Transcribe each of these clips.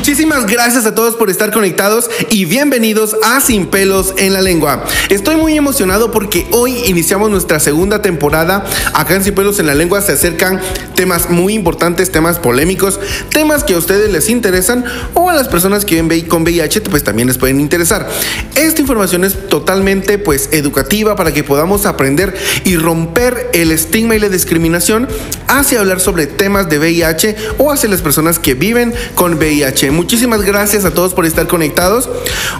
Muchísimas gracias a todos por estar conectados y bienvenidos a Sin pelos en la lengua. Estoy muy emocionado porque hoy iniciamos nuestra segunda temporada. Acá en Sin pelos en la lengua se acercan temas muy importantes, temas polémicos, temas que a ustedes les interesan o a las personas que viven con VIH pues también les pueden interesar. Esta información es totalmente pues educativa para que podamos aprender y romper el estigma y la discriminación hacia hablar sobre temas de VIH o hacia las personas que viven con VIH. Muchísimas gracias a todos por estar conectados.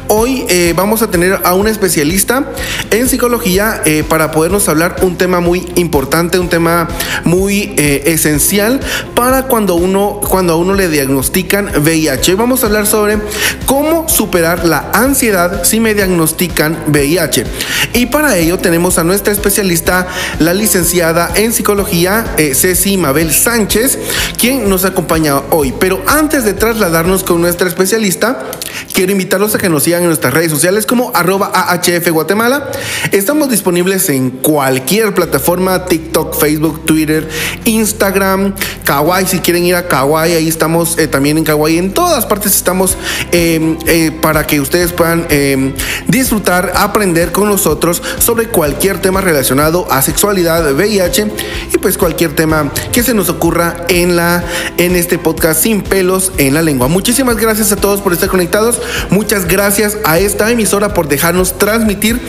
Hoy eh, vamos a tener a un especialista en psicología eh, para podernos hablar un tema muy importante, un tema muy eh, esencial para cuando uno cuando a uno le diagnostican VIH. Vamos a hablar sobre cómo superar la ansiedad si me diagnostican VIH. Y para ello tenemos a nuestra especialista, la licenciada en psicología, Ceci Mabel Sánchez, quien nos acompaña hoy. Pero antes de trasladarnos con nuestra especialista, quiero invitarlos a que nos sigan en nuestras redes sociales como arroba AHF Guatemala. Estamos disponibles en cualquier plataforma, TikTok, Facebook, Twitter, Instagram, Kawaii, si quieren ir a Kawaii, ahí estamos eh, también en Kawaii, en todas partes estamos em, eh, para que ustedes puedan em, disfrutar, aprender con nosotros sobre cualquier tema relacionado a sexualidad, VIH y pues cualquier tema que se nos ocurra en, la, en este podcast sin pelos en la lengua. Muchísimas gracias a todos por estar conectados. Muchas gracias a esta emisora por dejarnos transmitir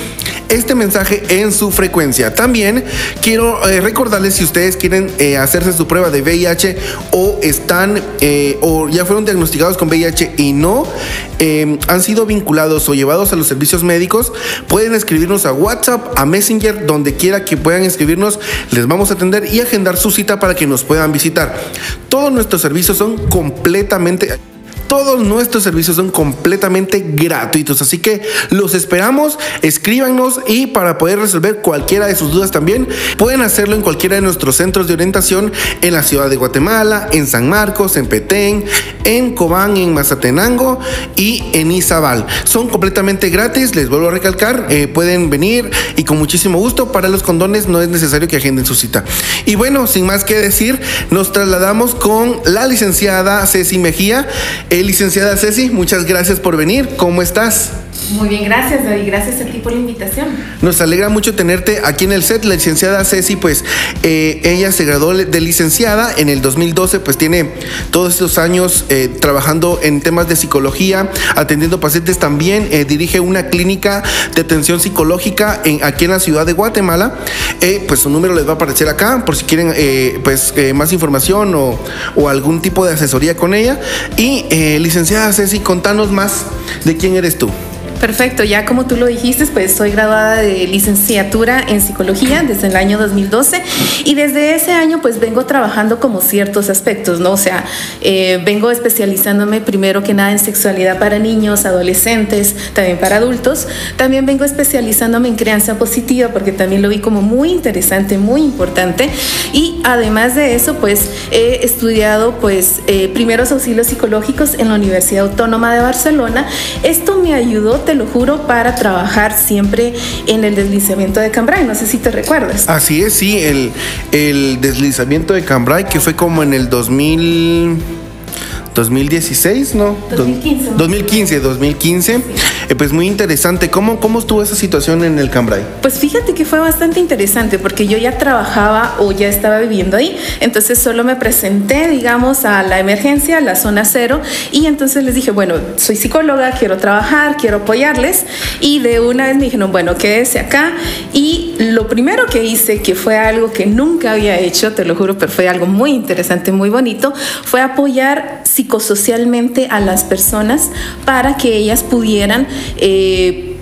este mensaje en su frecuencia. También quiero eh, recordarles si ustedes quieren eh, hacerse su prueba de VIH o están eh, o ya fueron diagnosticados con VIH y no han sido vinculados o llevados a los servicios médicos, pueden escribirnos a WhatsApp, a Messenger, donde quiera que puedan escribirnos, les vamos a atender y agendar su cita para que nos puedan visitar. Todos nuestros servicios son completamente todos nuestros servicios son completamente gratuitos, así que los esperamos, escríbanos y para poder resolver cualquiera de sus dudas también pueden hacerlo en cualquiera de nuestros centros de orientación en la ciudad de Guatemala, en San Marcos, en Petén, en Cobán, en Mazatenango y en Izabal. Son completamente gratis, les vuelvo a recalcar, eh, pueden venir y con muchísimo gusto. Para los condones no es necesario que agenden su cita. Y bueno, sin más que decir, nos trasladamos con la licenciada Ceci Mejía. Licenciada Ceci, muchas gracias por venir. ¿Cómo estás? Muy bien, gracias David, gracias a ti por la invitación. Nos alegra mucho tenerte aquí en el set. La licenciada Ceci, pues eh, ella se graduó de licenciada en el 2012, pues tiene todos estos años eh, trabajando en temas de psicología, atendiendo pacientes también, eh, dirige una clínica de atención psicológica en, aquí en la ciudad de Guatemala. pues su número les va a aparecer acá por si quieren pues más información o, o, algún tipo de asesoría con ella. Y licenciada Ceci, contanos más de quién eres tú. Perfecto, ya como tú lo dijiste, pues soy graduada de licenciatura en psicología desde el año 2012 y desde ese año pues vengo trabajando como ciertos aspectos, ¿no? O sea, eh, vengo especializándome primero que nada en sexualidad para niños, adolescentes, también para adultos. También vengo especializándome en crianza positiva porque también lo vi como muy interesante, muy importante. Y además de eso, pues he estudiado pues eh, primeros auxilios psicológicos en la Universidad Autónoma de Barcelona. Esto me ayudó te lo juro, para trabajar siempre en el deslizamiento de Cambrai. No sé si te recuerdas. Así es, sí, el, el deslizamiento de Cambrai, que fue como en el 2000. 2016, ¿no? 2015. 2015, 2015. pues muy interesante. ¿Cómo, ¿Cómo estuvo esa situación en el Cambrai? Pues fíjate que fue bastante interesante porque yo ya trabajaba o ya estaba viviendo ahí. Entonces solo me presenté, digamos, a la emergencia, a la zona cero. Y entonces les dije, bueno, soy psicóloga, quiero trabajar, quiero apoyarles. Y de una vez me dijeron, bueno, quédese acá. Y lo primero que hice, que fue algo que nunca había hecho, te lo juro, pero fue algo muy interesante, muy bonito, fue apoyar psicosocialmente a las personas para que ellas pudieran eh,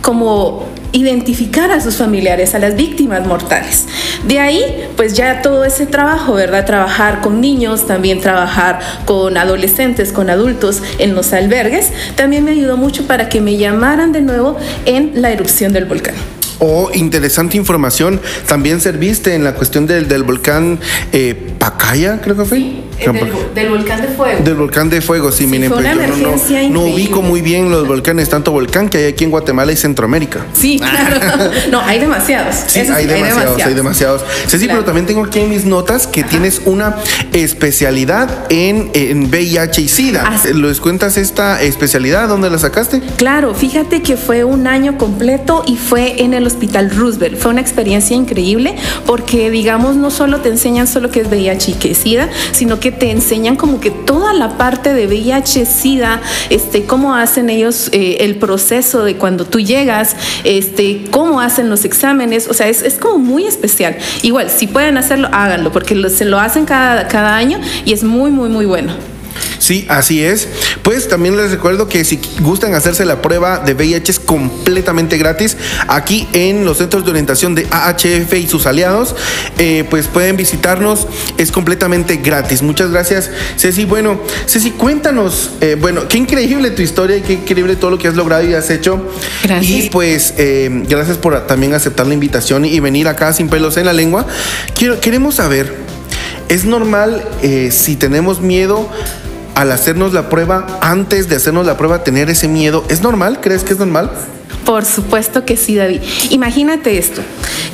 como identificar a sus familiares, a las víctimas mortales. De ahí, pues ya todo ese trabajo, ¿verdad? Trabajar con niños, también trabajar con adolescentes, con adultos en los albergues, también me ayudó mucho para que me llamaran de nuevo en la erupción del volcán. Oh, interesante información. También serviste en la cuestión del, del volcán eh, Pacaya, creo que fue. Sí, del, del volcán de fuego. Del volcán de fuego, sí, Sí, miren, pues yo no, no- no ubico muy bien los volcanes, tanto volcán que hay aquí en Guatemala y Centroamérica. Sí, claro. No, hay demasiados. Sí, hay, demasiados, hay demasiados. Ceci, Claro. pero también tengo aquí en mis notas que tienes una especialidad en, en VIH y SIDA. Ah, sí. ¿Les cuentas esta especialidad? ¿Dónde la sacaste? Claro, fíjate que fue un año completo y fue en el Hospital Roosevelt. Fue una experiencia increíble porque, digamos, no solo te enseñan solo qué es VIH y qué es SIDA, sino que te enseñan como que toda la parte de VIH, SIDA, este, cómo hacen ellos eh, el proceso de cuando tú llegas, este, cómo hacen los exámenes. O sea, es, es como muy especial. Igual, si pueden hacerlo, háganlo porque se lo hacen cada, cada año y es muy, muy, muy bueno. Sí, así es. Pues también les recuerdo que si gustan hacerse la prueba de VIH es completamente gratis aquí en los centros de orientación de AHF y sus aliados. eh, pues pueden visitarnos, es completamente gratis. Muchas gracias, Ceci. Bueno, Ceci, cuéntanos, eh, bueno, qué increíble tu historia y qué increíble todo lo que has logrado y has hecho. Gracias. Y pues eh, gracias por también aceptar la invitación y venir acá sin pelos en la lengua. Quiero, queremos saber, ¿es normal si tenemos miedo al hacernos la prueba, antes de hacernos la prueba, tener ese miedo? ¿Es normal? ¿Crees que es normal? Por supuesto que sí, David. Imagínate esto,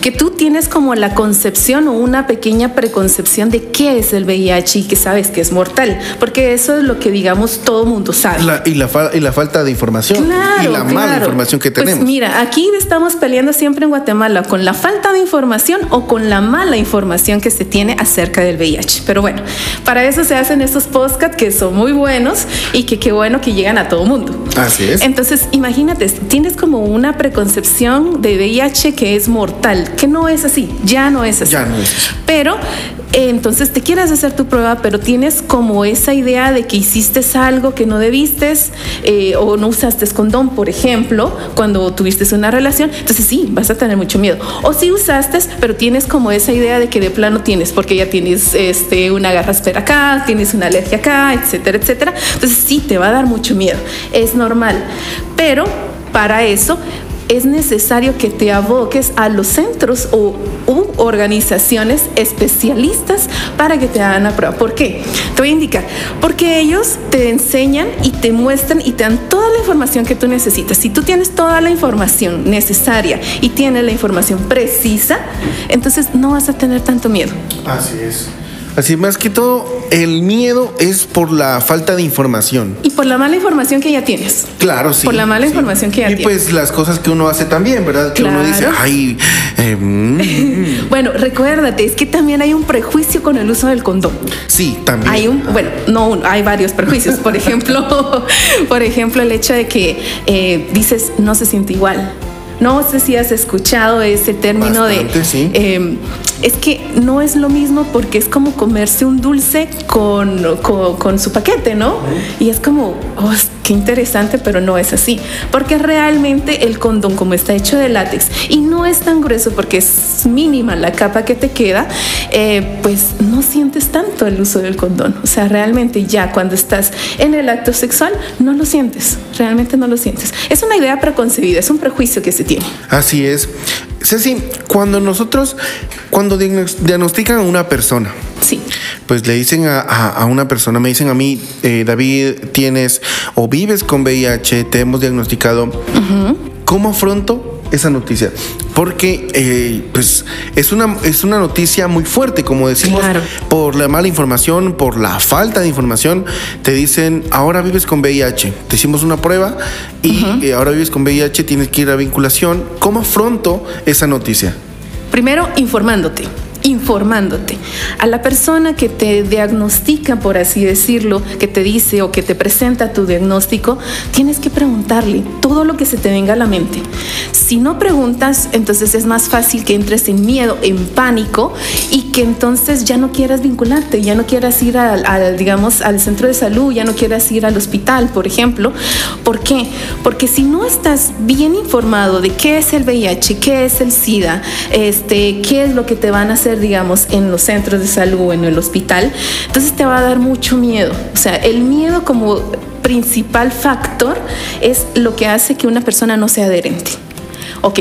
que tú tienes como la concepción o una pequeña preconcepción de qué es el VIH y que sabes que es mortal, porque eso es lo que digamos todo mundo sabe. La- y, la fa- y la falta de información Claro, y la mala información que Pues tenemos. mira, aquí estamos peleando siempre en Guatemala con la falta de información o con la mala información que se tiene acerca del VIH. Pero bueno, para eso se hacen estos podcasts que son muy buenos y que qué bueno que llegan a todo mundo. Así es. Entonces, imagínate, tienes como una preconcepción de VIH que es mortal, que no es así, ya no es así. Ya no es así. Pero eh, entonces te quieres hacer tu prueba, pero tienes como esa idea de que hiciste algo que no debiste eh, o no usaste condón, por ejemplo, cuando tuviste una relación. Entonces sí, vas a tener mucho miedo. O sí usaste, pero tienes como esa idea de que de plano tienes, porque ya tienes este, una garraspera acá, tienes una alergia acá, etcétera, etcétera. Entonces sí, te va a dar mucho miedo. Es normal. Pero para eso es necesario que te aboques a los centros o organizaciones especialistas para que te hagan la prueba. ¿Por qué? Te voy a indicar. Porque ellos te enseñan y te muestran y te dan toda la información que tú necesitas. Si tú tienes toda la información necesaria y tienes la información precisa, entonces no vas a tener tanto miedo. Así es. Así más que todo, el miedo es por la falta de información. Y por la mala información que ya tienes. Claro, sí. Por la mala sí. información que ya Y tienes. pues las cosas que uno hace también, ¿verdad? Que uno dice, Claro. ay, eh, mm". Bueno, recuérdate, es que también hay un prejuicio con el uso del condón. sí, también. Hay un, bueno, no uno, hay varios prejuicios. Por ejemplo, por ejemplo, el hecho de que eh, dices no se siente igual. No sé si has escuchado ese término Bastante, de sí. eh, es que no es lo mismo porque es como comerse un dulce con, con, con su paquete, ¿no? Y es como, oh, qué interesante, pero no es así. Porque realmente el condón, como está hecho de látex y no es tan grueso porque es mínima la capa que te queda, eh, pues no sientes tanto el uso del condón. O sea, realmente ya cuando estás en el acto sexual, no lo sientes. Realmente no lo sientes. Es una idea preconcebida, es un prejuicio que se tiene. Así es. Ceci, cuando nosotros, cuando diagnos- diagnostican a una persona, Sí. pues le dicen a, a- a una persona, me dicen a mí, eh, David, tienes o vives con VIH, te hemos diagnosticado. ¿Cómo afronto esa noticia? Porque pues pues es una, es una noticia muy fuerte, como decimos, Claro. por la mala información, por la falta de información, te dicen, ahora vives con VIH, te hicimos una prueba y eh, ahora vives con VIH, tienes que ir a vinculación. ¿Cómo afronto esa noticia? Primero, informándote. Informándote. A la persona que te diagnostica, por así decirlo, que te dice o que te presenta tu diagnóstico, tienes que preguntarle todo lo que se te venga a la mente. Si no preguntas, entonces es más fácil que entres en miedo, en pánico y que entonces ya no quieras vincularte, ya no quieras ir al, digamos, al centro de salud, ya no quieras ir al hospital, por ejemplo. ¿Por qué? Porque si no estás bien informado de qué es el VIH, qué es el SIDA, este, qué es lo que te van a hacer, digamos, en los centros de salud o en el hospital, entonces te va a dar mucho miedo. O sea, el miedo como principal factor es lo que hace que una persona no sea adherente. Ok,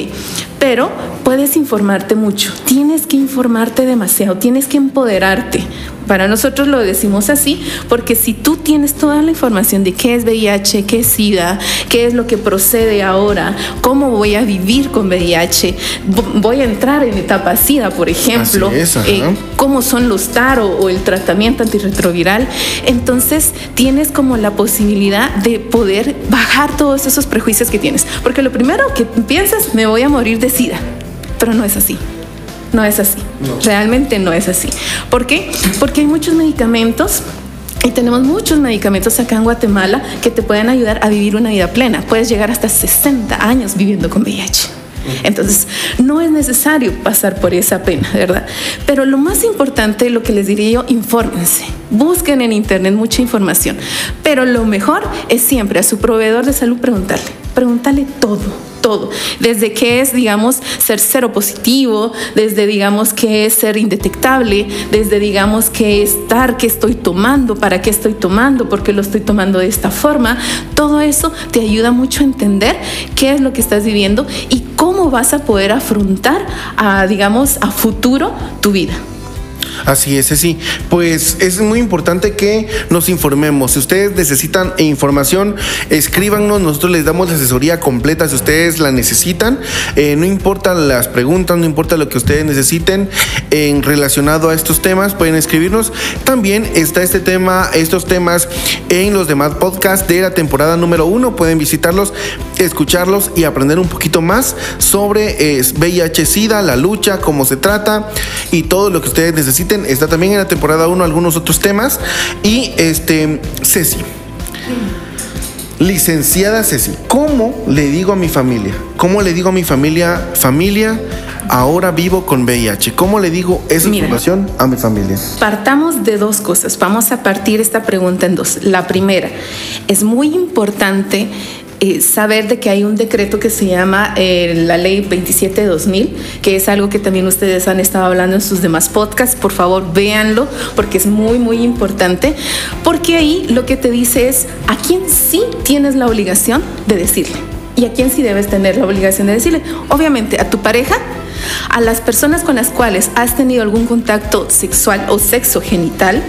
pero puedes informarte mucho, tienes que informarte demasiado, tienes que empoderarte. Para nosotros lo decimos así porque si tú tienes toda la información de qué es VIH, qué es SIDA, qué es lo que procede ahora, cómo voy a vivir con VIH, voy a entrar en etapa SIDA, por ejemplo, eh, cómo son los TARO o el tratamiento antirretroviral, entonces tienes como la posibilidad de poder bajar todos esos prejuicios que tienes. Porque lo primero que piensas, me voy a morir de SIDA, pero no es así. No es así. Realmente no es así. ¿Por qué? Porque hay muchos medicamentos y tenemos muchos medicamentos acá en Guatemala que te pueden ayudar a vivir una vida plena. Puedes llegar hasta 60 años viviendo con VIH. Entonces, no es necesario pasar por esa pena, ¿verdad? Pero lo más importante, lo que les diría yo, infórmense. Busquen en internet mucha información. Pero lo mejor es siempre a su proveedor de salud preguntarle. Pregúntale todo todo, desde qué es, digamos, ser cero positivo, desde, digamos, qué es ser indetectable, desde, digamos, qué estar, qué estoy tomando, para qué estoy tomando, por qué lo estoy tomando de esta forma. Todo eso te ayuda mucho a entender qué es lo que estás viviendo y cómo vas a poder afrontar, a, digamos, a futuro tu vida. Así es, sí. Pues es muy importante que nos informemos. Si ustedes necesitan información, escríbanos. Nosotros les damos la asesoría completa si ustedes la necesitan. Eh, no importa las preguntas, no importa lo que ustedes necesiten en relacionado a estos temas, pueden escribirnos. También está este tema, estos temas en los demás podcasts de la temporada número uno. Pueden visitarlos, escucharlos y aprender un poquito más sobre eh, VIH-Sida, la lucha, cómo se trata y todo lo que ustedes necesitan Está también en la temporada 1 algunos otros temas. Y este, Ceci. Licenciada Ceci, ¿cómo le digo a mi familia? ¿Cómo le digo a mi familia, familia, ahora vivo con VIH? ¿Cómo le digo esa información a mi familia? Partamos de dos cosas. Vamos a partir esta pregunta en dos. La primera, es muy importante eh, saber de que hay un decreto que se llama eh, la ley 27 2000, que es algo que también ustedes han estado hablando en sus demás podcasts. Por favor, véanlo porque es muy, muy importante. Porque ahí lo que te dice es a quién sí tienes la obligación de decirle y a quién sí debes tener la obligación de decirle. Obviamente, a tu pareja, a las personas con las cuales has tenido algún contacto sexual o sexo genital,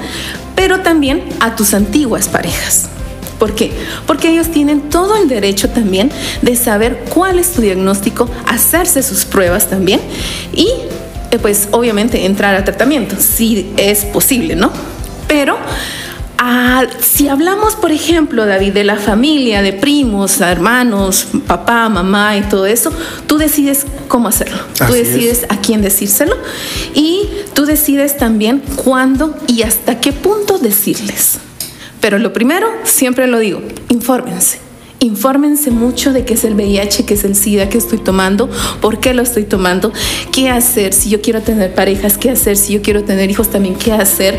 pero también a tus antiguas parejas. ¿Por qué? Porque ellos tienen todo el derecho también de saber cuál es tu diagnóstico, hacerse sus pruebas también y eh, pues obviamente entrar al tratamiento, si es posible, ¿no? Pero ah, si hablamos, por ejemplo, David, de la familia, de primos, hermanos, papá, mamá y todo eso, tú decides cómo hacerlo. tú decides a quién decírselo y tú decides también cuándo y hasta qué punto decirles. Pero lo primero, siempre lo digo, infórmense. Infórmense mucho de qué es el VIH, qué es el SIDA que estoy tomando, por qué lo estoy tomando, qué hacer si yo quiero tener parejas, qué hacer si yo quiero tener hijos también, qué hacer.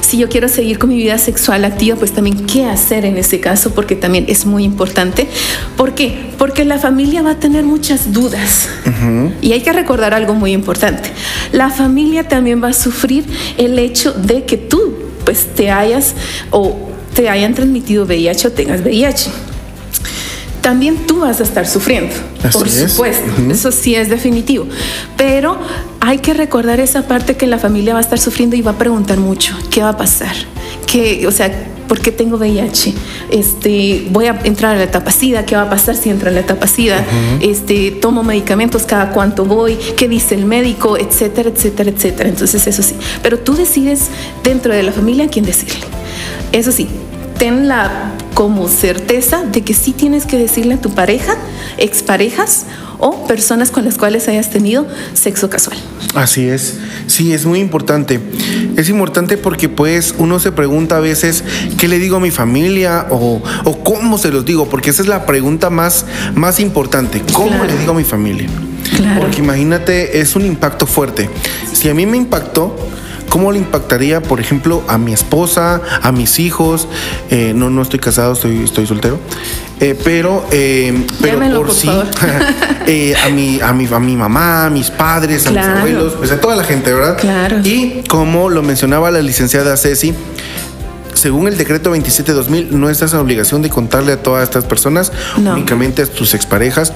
si yo quiero seguir con mi vida sexual activa, pues también qué hacer en ese caso, porque también es muy importante. ¿Por qué? Porque la familia va a tener muchas dudas. Y hay que recordar algo muy importante. La familia también va a sufrir el hecho de que tú pues te hayas o te hayan transmitido VIH o tengas VIH. También tú vas a estar sufriendo, por supuesto, eso sí es definitivo. Pero hay que recordar esa parte que la familia va a estar sufriendo y va a preguntar mucho, ¿qué va a pasar? ¿Qué, o sea, ¿por qué tengo VIH? Este, voy a entrar a la etapa SIDA, ¿qué va a pasar si entra a la etapa SIDA? este, tomo medicamentos cada cuánto voy, qué dice el médico, etcétera, etcétera, etcétera. Entonces, eso sí. Pero tú decides dentro de la familia a quién decirle. Eso sí, ten la como certeza de que sí tienes que decirle a tu pareja, exparejas o personas con las cuales hayas tenido sexo casual. Así es, sí, es muy importante. Es importante porque pues uno se pregunta a veces qué le digo a mi familia o, cómo se los digo, porque esa es la pregunta más, más importante, ¿cómo le digo a mi familia? Porque imagínate, es un impacto fuerte. Si a mí me impactó, ¿Cómo le impactaría, por ejemplo, a mi esposa, a mis hijos? Eh, no, no estoy casado, estoy, estoy soltero. Eh, pero, eh, pero por, sí, a, mi, a, mi, a mi mamá, a mis padres, a mis abuelos, pues a toda la gente, ¿verdad? Claro. Y como lo mencionaba la licenciada Ceci, según el decreto 27-2000, no estás en obligación de contarle a todas estas personas, No. únicamente a tus exparejas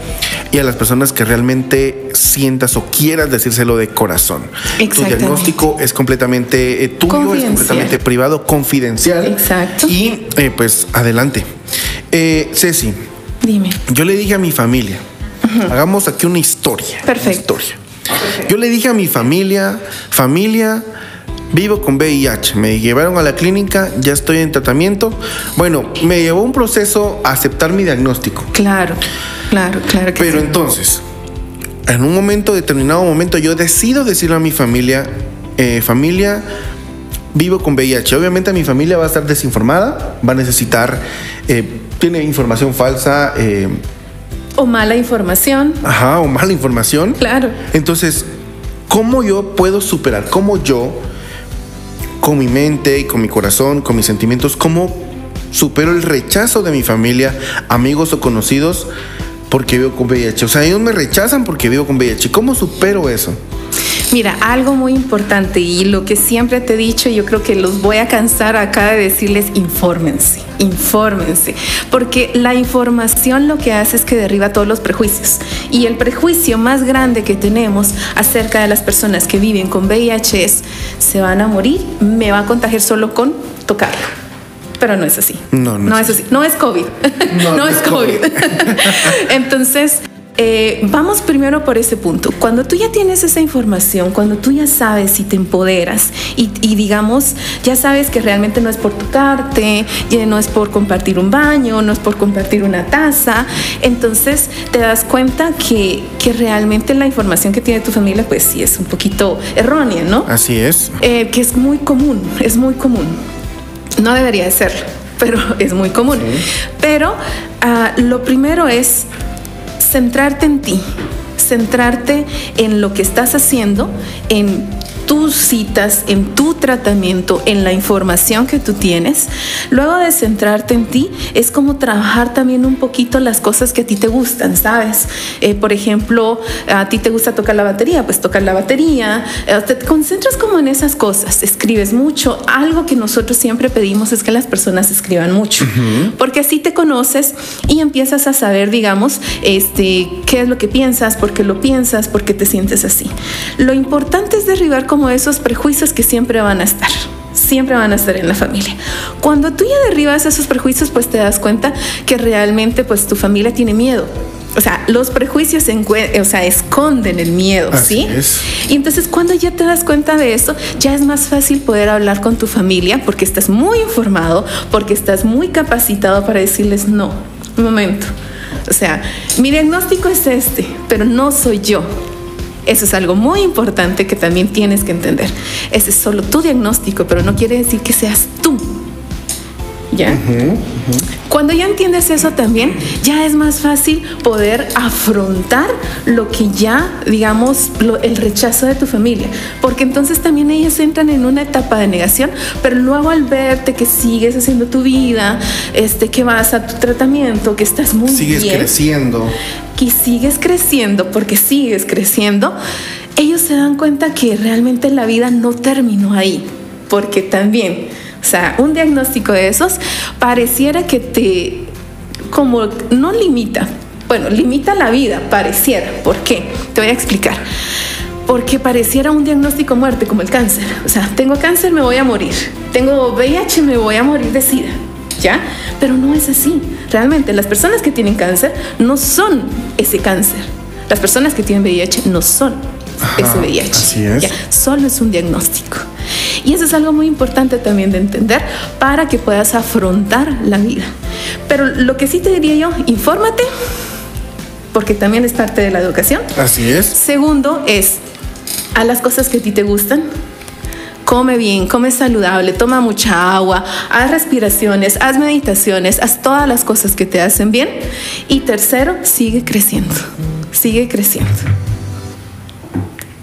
y a las personas que realmente sientas o quieras decírselo de corazón. Tu diagnóstico es completamente eh, tuyo, es completamente privado, confidencial. Exacto. Y eh, pues adelante. Eh, Ceci, Dime. yo le dije a mi familia, hagamos aquí una historia. Perfecto. una historia. Yo le dije a mi familia, familia, vivo con VIH. Me llevaron a la clínica, ya estoy en tratamiento. Bueno, me llevó un proceso a aceptar mi diagnóstico. Claro, claro, claro que Pero sí. entonces, en un momento, determinado momento, yo decido decirle a mi familia, eh, familia, vivo con VIH. Obviamente mi familia va a estar desinformada, va a necesitar, eh, tiene información falsa, eh, O mala información. ajá, o mala información. Claro. Entonces, ¿cómo yo puedo superar? ¿Cómo yo, con mi mente y con mi corazón, con mis sentimientos, cómo supero el rechazo de mi familia, amigos o conocidos porque vivo con VIH? O sea, ellos me rechazan porque vivo con VIH. ¿Cómo supero eso? Mira, algo muy importante y lo que siempre te he dicho, yo creo que los voy a cansar acá de decirles, infórmense, infórmense, porque la información lo que hace es que derriba todos los prejuicios. Y el prejuicio más grande que tenemos acerca de las personas que viven con VIH es, se van a morir, me va a contagiar solo con tocarlo. Pero no es así. No, no es es así. No es COVID. No, No, no es. COVID. Entonces, eh, vamos primero por ese punto. Cuando tú ya tienes esa información, cuando tú ya sabes y te empoderas y, y digamos, ya sabes que realmente no es por tocarte, ya no es por compartir un baño, no es por compartir una taza, entonces te das cuenta que, que realmente la información que tiene tu familia, pues sí es un poquito errónea, ¿no? Así es. Eh, que es muy común, es muy común. No debería de serlo, pero es muy común. Pero ah, lo primero es centrarte en ti, centrarte en lo que estás haciendo, en tus citas, en tu tratamiento, en la información que tú tienes. Luego de centrarte en ti, es como trabajar también un poquito las cosas que a ti te gustan, ¿sabes? Eh, por ejemplo, a ti te gusta tocar la batería, pues tocar la batería. Eh, te concentras como en esas cosas, escribes mucho. Algo que nosotros siempre pedimos es que las personas escriban mucho, porque así te conoces y empiezas a saber, digamos, este, qué es lo que piensas, por qué lo piensas, por qué te sientes así. Lo importante es derribar como esos prejuicios que siempre van a estar siempre van a estar en la familia. Cuando tú ya derribas esos prejuicios, pues te das cuenta que realmente pues tu familia tiene miedo. O sea, los prejuicios o sea, esconden el miedo, Así ¿sí? es. Y entonces cuando ya te das cuenta de eso, ya es más fácil poder hablar con tu familia porque estás muy informado, porque estás muy capacitado para decirles no, un momento. O sea, mi diagnóstico es este, pero no soy yo. Eso es algo muy importante que también tienes que entender. Ese es solo tu diagnóstico, pero no quiere decir que seas tú. ¿Ya? Cuando ya entiendes eso también, ya es más fácil poder afrontar lo que ya, digamos, lo- el rechazo de tu familia. Porque entonces también ellos entran en una etapa de negación, pero luego al verte que sigues haciendo tu vida, este, que vas a tu tratamiento, que estás muy Sigues bien creciendo. y sigues creciendo, porque sigues creciendo, ellos se dan cuenta que realmente la vida no terminó ahí, porque también, o sea, un diagnóstico de esos pareciera que te, como no limita, bueno, limita la vida, pareciera, ¿por qué? Te voy a explicar. Porque pareciera un diagnóstico muerte, como el cáncer. O sea, tengo cáncer, me voy a morir. Tengo VIH, me voy a morir de SIDA. ¿Ya? Pero no es así. Realmente, las personas que tienen cáncer no son ese cáncer. Las personas que tienen VIH no son Ajá, ese VIH. así es. ¿ya? Solo es un diagnóstico. Y eso es algo muy importante también de entender para que puedas afrontar la vida. Pero lo que sí te diría yo, infórmate, porque también es parte de la educación. Así es. Segundo es a las cosas que a ti te gustan. Come bien, come saludable, toma mucha agua, haz respiraciones, haz meditaciones, haz todas las cosas que te hacen bien. Y tercero, sigue creciendo, sigue creciendo.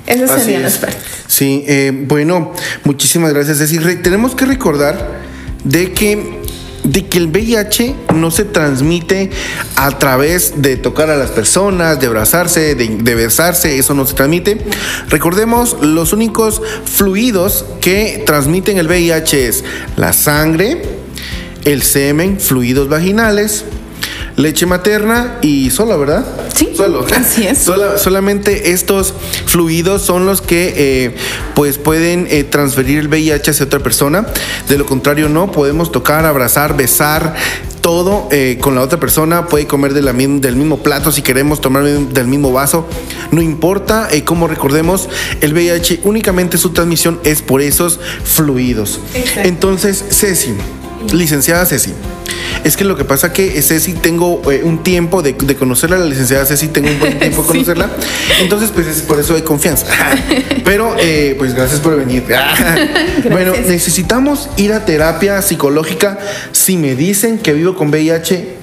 Esas Así serían es. las partes. Sí, eh, bueno, muchísimas gracias. Es decir, tenemos que recordar de que de que el VIH no se transmite a través de tocar a las personas, de abrazarse, de, de besarse, eso no se transmite. Recordemos, los únicos fluidos que transmiten el VIH es la sangre, el semen, fluidos vaginales, leche materna y solo, ¿verdad? Sí, solo. así es. Sola- solamente estos fluidos son los que eh, pues pueden eh, transferir el VIH hacia otra persona. De lo contrario, no. Podemos tocar, abrazar, besar. Todo eh, con la otra persona, puede comer de la mi- del mismo plato si queremos, tomar del mismo vaso, no importa. eh, como recordemos, el VIH únicamente su transmisión es por esos fluidos. Exacto. Entonces, Ceci, licenciada Ceci, es que lo que pasa que Ceci tengo eh, un tiempo de, de conocerla, la licenciada Ceci tengo un buen tiempo de Sí. conocerla, entonces pues es por eso hay confianza. Pero eh, pues gracias por venir. Bueno, necesitamos ir a terapia psicológica si me dicen que vivo con VIH.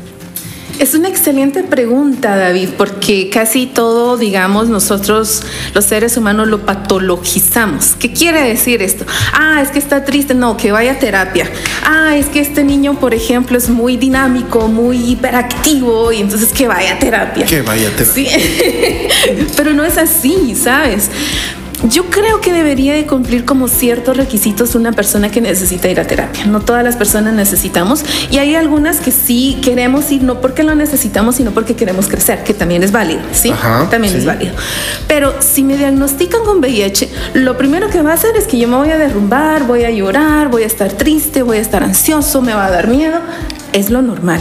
Es una excelente pregunta, David, porque casi todo, digamos, nosotros los seres humanos lo patologizamos. ¿Qué quiere decir esto? Ah, es que está triste, no, que vaya a terapia. Ah, es que este niño, por ejemplo, es muy dinámico, muy hiperactivo, y entonces que vaya a terapia. Que vaya a terapia. Sí, pero no es así, ¿sabes? Yo creo que debería de cumplir como ciertos requisitos una persona que necesita ir a terapia. No todas las personas necesitamos y hay algunas que sí queremos ir no porque lo necesitamos, sino porque queremos crecer, que también es válido, ¿sí? Ajá, también sí. es válido. Pero si me diagnostican con VIH, lo primero que va a hacer es que yo me voy a derrumbar, voy a llorar, voy a estar triste, voy a estar ansioso, me va a dar miedo. Es lo normal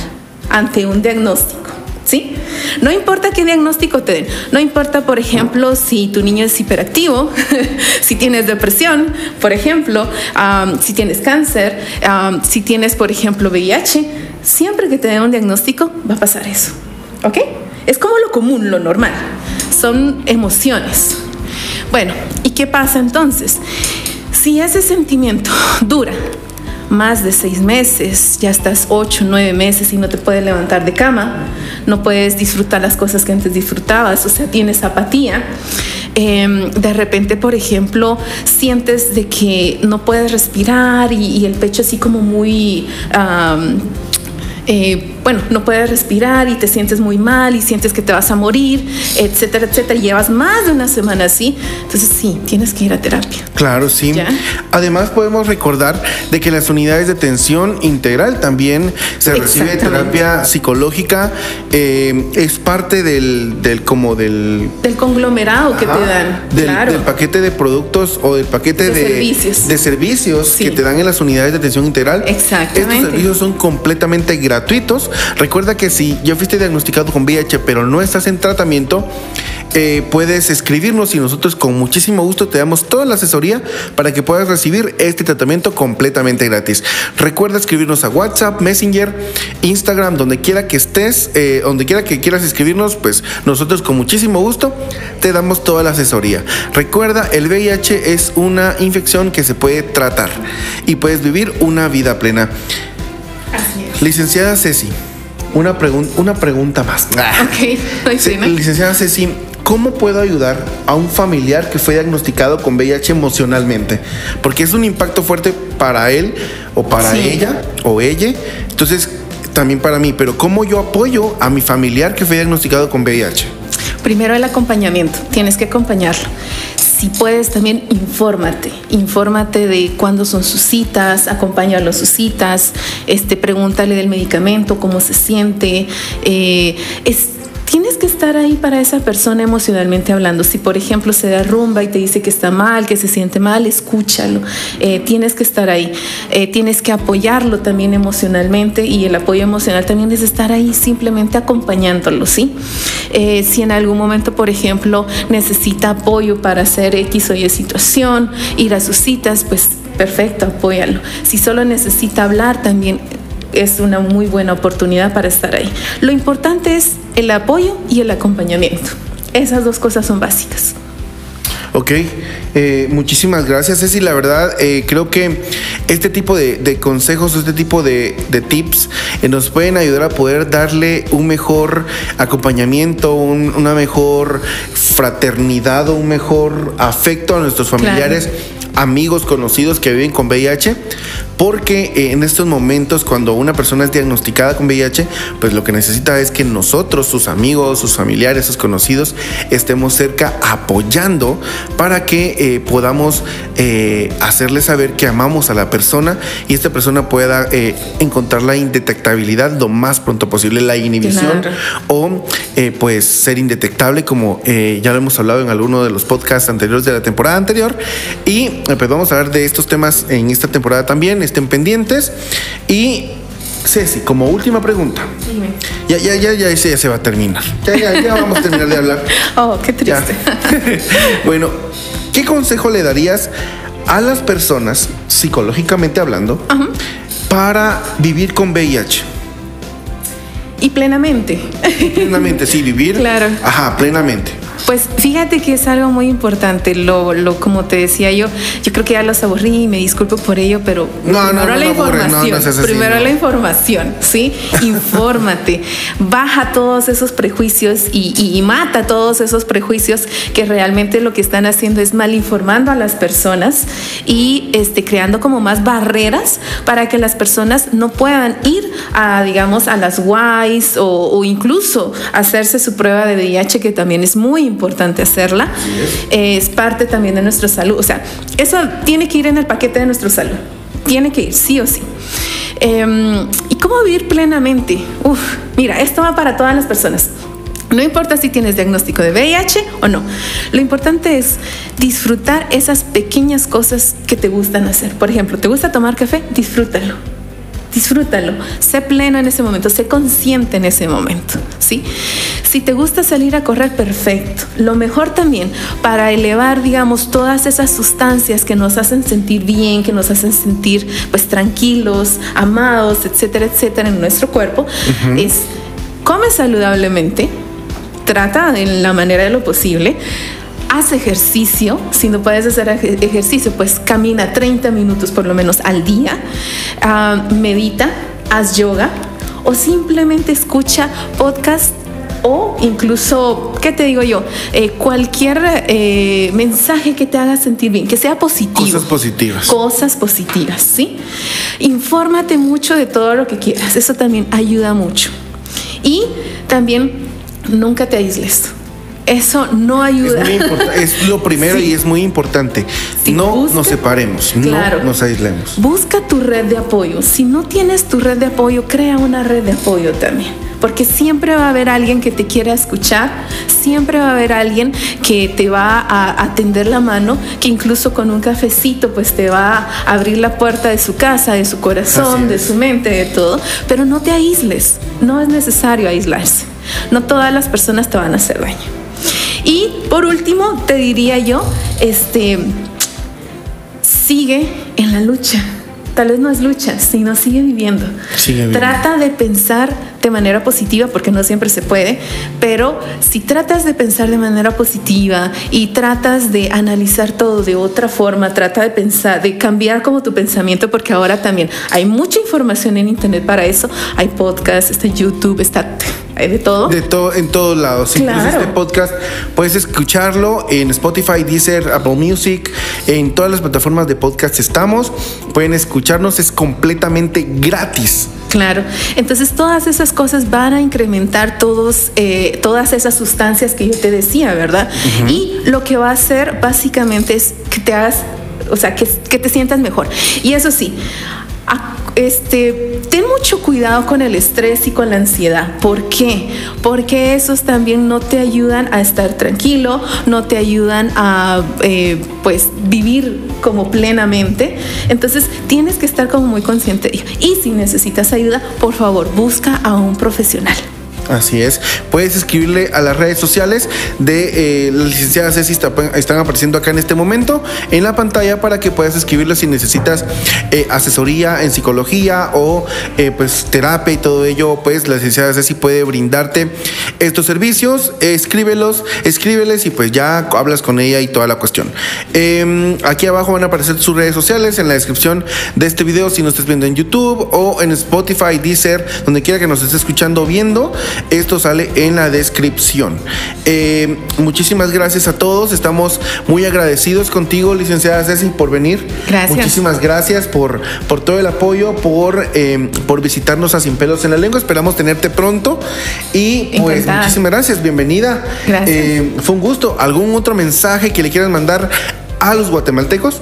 ante un diagnóstico. ¿Sí? No importa qué diagnóstico te den, no importa, por ejemplo, si tu niño es hiperactivo, si tienes depresión, por ejemplo, si tienes cáncer, si tienes, por ejemplo, VIH, siempre que te den un diagnóstico va a pasar eso. ¿Ok? Es como lo común, lo normal. Son emociones. Bueno, ¿y qué pasa entonces? Si ese sentimiento dura más de seis meses, ya estás ocho, nueve meses y no te puedes levantar de cama, no puedes disfrutar las cosas que antes disfrutabas, o sea, tienes apatía. Eh, de repente, por ejemplo, sientes de que no puedes respirar y, el pecho así como muy... eh, bueno, no puedes respirar y te sientes muy mal y sientes que te vas a morir, etcétera, etcétera. Y llevas más de una semana así. Entonces sí, tienes que ir a terapia. Claro, sí. ¿Ya? Además podemos recordar de que las unidades de atención integral también se recibe terapia psicológica. eh, es parte del, del como del Del conglomerado que te dan. Del, claro. del paquete de productos o del paquete De de, servicios. de servicios Sí. que te dan en las unidades de atención integral. Exactamente. Estos servicios son completamente gratuitos. Recuerda que si ya fuiste diagnosticado con VIH pero no estás en tratamiento, eh, puedes escribirnos y nosotros con muchísimo gusto te damos toda la asesoría para que puedas recibir este tratamiento completamente gratis. Recuerda escribirnos a WhatsApp, Messenger, Instagram, donde quiera que estés, eh, donde quiera que quieras escribirnos, pues nosotros con muchísimo gusto te damos toda la asesoría. Recuerda, el VIH es una infección que se puede tratar y puedes vivir una vida plena. Licenciada Ceci, una, pregun- una pregunta más. Ok, Sí, pena. licenciada Ceci, ¿cómo puedo ayudar a un familiar que fue diagnosticado con VIH emocionalmente? Porque es un impacto fuerte para él o para Sí. ella o ella. Entonces, también para mí. Pero ¿cómo yo apoyo a mi familiar que fue diagnosticado con VIH? Primero el acompañamiento, tienes que acompañarlo. Si puedes, también infórmate. Infórmate de cuándo son sus citas, acompáñalo a sus citas, este, pregúntale del medicamento, cómo se siente. eh, es, tienes que estar ahí para esa persona emocionalmente hablando. Si, por ejemplo, se derrumba y te dice que está mal, que se siente mal, escúchalo. Eh, tienes que estar ahí. Eh, tienes que apoyarlo también emocionalmente y el apoyo emocional también es estar ahí simplemente acompañándolo, ¿sí? Eh, si en algún momento, por ejemplo, necesita apoyo para hacer X o Y situación, ir a sus citas, pues perfecto, apóyalo. Si solo necesita hablar, también es una muy buena oportunidad para estar ahí. Lo importante es el apoyo y el acompañamiento. Esas dos cosas son básicas. Ok, eh, muchísimas gracias Ceci. La verdad, eh, creo que este tipo de, de consejos, este tipo de, de tips eh, nos pueden ayudar a poder darle un mejor acompañamiento, un- una mejor fraternidad o un mejor afecto a nuestros familiares, amigos, conocidos que viven con VIH. Porque eh, en estos momentos cuando una persona es diagnosticada con VIH, pues lo que necesita es que nosotros, sus amigos, sus familiares, sus conocidos, estemos cerca apoyando para que eh, podamos eh, hacerle saber que amamos a la persona y esta persona pueda encontrar la indetectabilidad lo más pronto posible, la inhibición o pues ser indetectable como ya lo hemos hablado en alguno de los podcasts anteriores de la temporada anterior. Y pues vamos a hablar de estos temas en esta temporada también estén pendientes. Y Ceci, como última pregunta. Ya, ya, ya, ya, ya se va a terminar. Ya, ya, ya vamos a terminar de hablar. Oh, qué triste. bueno, ¿qué consejo le darías a las personas, psicológicamente hablando, para vivir con VIH? Y plenamente. Plenamente, sí, vivir. Claro. Ajá, plenamente. Pues fíjate que es algo muy importante, lo, lo como te decía yo, yo creo que ya los aburrí y me disculpo por ello, pero primero la información, primero la información, ¿sí? Infórmate, baja todos esos prejuicios y, mata todos esos prejuicios que realmente lo que están haciendo es mal informando a las personas y este, creando como más barreras para que las personas no puedan ir a, digamos, a las guays o, o incluso hacerse su prueba de VIH, que también es muy importante hacerla. Es. parte también de nuestra salud. O sea, eso tiene que ir en el paquete de nuestra salud. Tiene que ir, sí o sí. Em, ¿Y cómo vivir plenamente? Uf, mira, esto va para todas las personas. No importa si tienes diagnóstico de VIH o no. Lo importante es disfrutar esas pequeñas cosas que te gustan hacer. Por ejemplo, ¿te gusta tomar café? Disfrútalo disfrútalo, sé pleno en ese momento, sé consciente en ese momento, ¿sí? Si te gusta salir a correr, perfecto. Lo mejor también para elevar, digamos, todas esas sustancias que nos hacen sentir bien, que nos hacen sentir pues tranquilos, amados, etcétera, etcétera en nuestro cuerpo, es come saludablemente, trata en la manera de lo posible, haz ejercicio, si no puedes hacer ejercicio, pues camina 30 minutos por lo menos al día, ah, medita, haz yoga o simplemente escucha podcast o incluso, ¿qué te digo yo? Eh, cualquier eh, mensaje que te haga sentir bien, que sea positivo. Cosas positivas. Cosas positivas, ¿sí? Infórmate mucho de todo lo que quieras, eso también ayuda mucho. Y también nunca te aísles eso no ayuda. Es, lo primero y es muy importante. no nos separemos, no nos aislemos. Busca tu red de apoyo. Si no tienes tu red de apoyo, crea una red de apoyo también. Porque siempre va a haber alguien que te quiera escuchar, siempre va a haber alguien que te va a atender la mano, que incluso con un cafecito pues te va a abrir la puerta de su casa, de su corazón, de su mente, de todo. Pero no te aísles, no es necesario aislarse. No todas las personas te van a hacer daño. Y por último, te diría yo, este, sigue en la lucha. Tal vez no es lucha, sino sigue viviendo. Trata de pensar de manera positiva, porque no siempre se puede, pero si tratas de pensar de manera positiva y tratas de analizar todo de otra forma, trata de pensar, de cambiar como tu pensamiento, porque ahora también hay mucha información en Internet para eso. Hay podcasts, está YouTube, está hay de todo. De todo, en todos lados. Claro. este podcast puedes escucharlo en Spotify, Deezer, Apple Music, en todas las plataformas de podcast estamos. Pueden escucharnos, es completamente gratis. Claro. Entonces todas esas cosas van a incrementar todos, eh, todas esas sustancias que yo te decía, ¿verdad? Y lo que va a hacer básicamente es que te hagas, o sea, que, que te sientas mejor. Y eso sí, este, ten mucho cuidado con el estrés y con la ansiedad. ¿Por qué? Porque esos también no te ayudan a estar tranquilo, no te ayudan a eh, pues vivir como plenamente. Entonces tienes que estar como muy consciente de ello. Y si necesitas ayuda, por favor, busca a un profesional. Así es. Puedes escribirle a las redes sociales de eh, la licenciada Ceci, están apareciendo acá en este momento en la pantalla para que puedas escribirle si necesitas eh, asesoría en psicología o eh, pues terapia y todo ello, pues la licenciada Ceci puede brindarte estos servicios. escríbelos, escríbeles y pues ya hablas con ella y toda la cuestión. Em, aquí abajo van a aparecer sus redes sociales en la descripción de este video si no estás viendo en YouTube o en Spotify, Deezer, donde quiera que nos estés escuchando o viendo. Esto sale en la descripción. Eh, muchísimas gracias a todos. Estamos muy agradecidos contigo, licenciada Ceci, por venir. Gracias. Muchísimas gracias por, por todo el apoyo, por, eh, por visitarnos a Sin Pelos en la Lengua. Esperamos tenerte pronto. Y pues Encantada. muchísimas gracias. Bienvenida. Gracias. Eh, fue un gusto. ¿Algún otro mensaje que le quieras mandar a los guatemaltecos?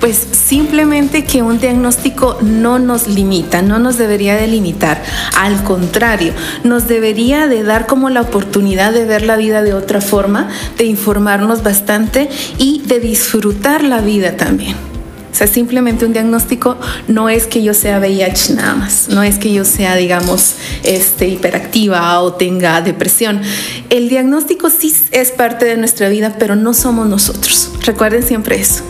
Pues simplemente que un diagnóstico no nos limita, no nos debería de limitar. Al contrario, nos debería de dar como la oportunidad de ver la vida de otra forma, de informarnos bastante y de disfrutar la vida también. O sea, simplemente un diagnóstico no es que yo sea VIH nada más, no es que yo sea, digamos, este, hiperactiva o tenga depresión. El diagnóstico sí es parte de nuestra vida, pero no somos nosotros. Recuerden siempre eso.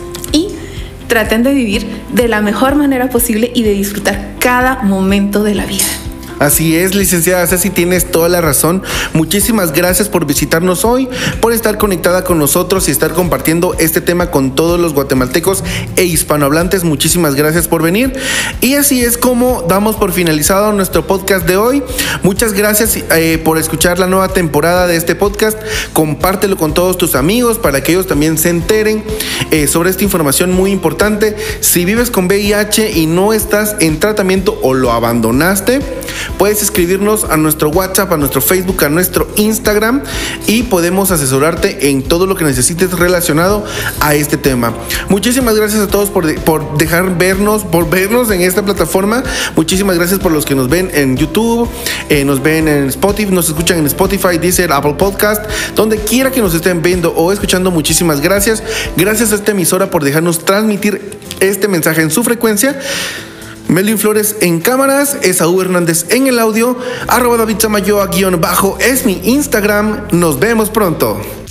Traten de vivir de la mejor manera posible y de disfrutar cada momento de la vida. Así es, licenciada Ceci, tienes toda la razón. Muchísimas gracias por visitarnos hoy, por estar conectada con nosotros y estar compartiendo este tema con todos los guatemaltecos e hispanohablantes. Muchísimas gracias por venir. Y así es como damos por finalizado nuestro podcast de hoy. Muchas gracias eh, por escuchar la nueva temporada de este podcast. Compártelo con todos tus amigos para que ellos también se enteren eh, sobre esta información muy importante. Si vives con VIH y no estás en tratamiento o lo abandonaste, puedes escribirnos a nuestro WhatsApp, a nuestro Facebook, a nuestro Instagram y podemos asesorarte en todo lo que necesites relacionado a este tema. Muchísimas gracias a todos por, por dejar vernos, por vernos en esta plataforma. Muchísimas gracias por los que nos ven en YouTube, eh, nos ven en Spotify, nos escuchan en Spotify, Deezer, Apple Podcast, donde quiera que nos estén viendo o escuchando. Muchísimas gracias. Gracias a esta emisora por dejarnos transmitir este mensaje en su frecuencia. Melvin Flores en cámaras, Esaú Hernández en el audio, arroba David Samayoa guion bajo es mi Instagram. Nos vemos pronto.